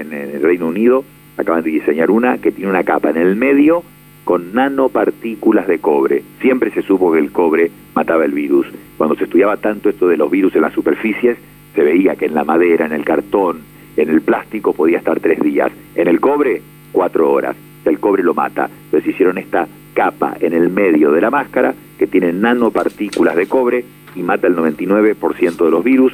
en el Reino Unido acaban de diseñar una que tiene una capa en el medio con nanopartículas de cobre. Siempre se supo que el cobre mataba el virus. Cuando se estudiaba tanto esto de los virus en las superficies, se veía que en la madera, en el cartón, en el plástico podía estar tres días. En el cobre, cuatro horas. El cobre lo mata. Entonces hicieron esta capa en el medio de la máscara que tiene nanopartículas de cobre y mata el 99% de los virus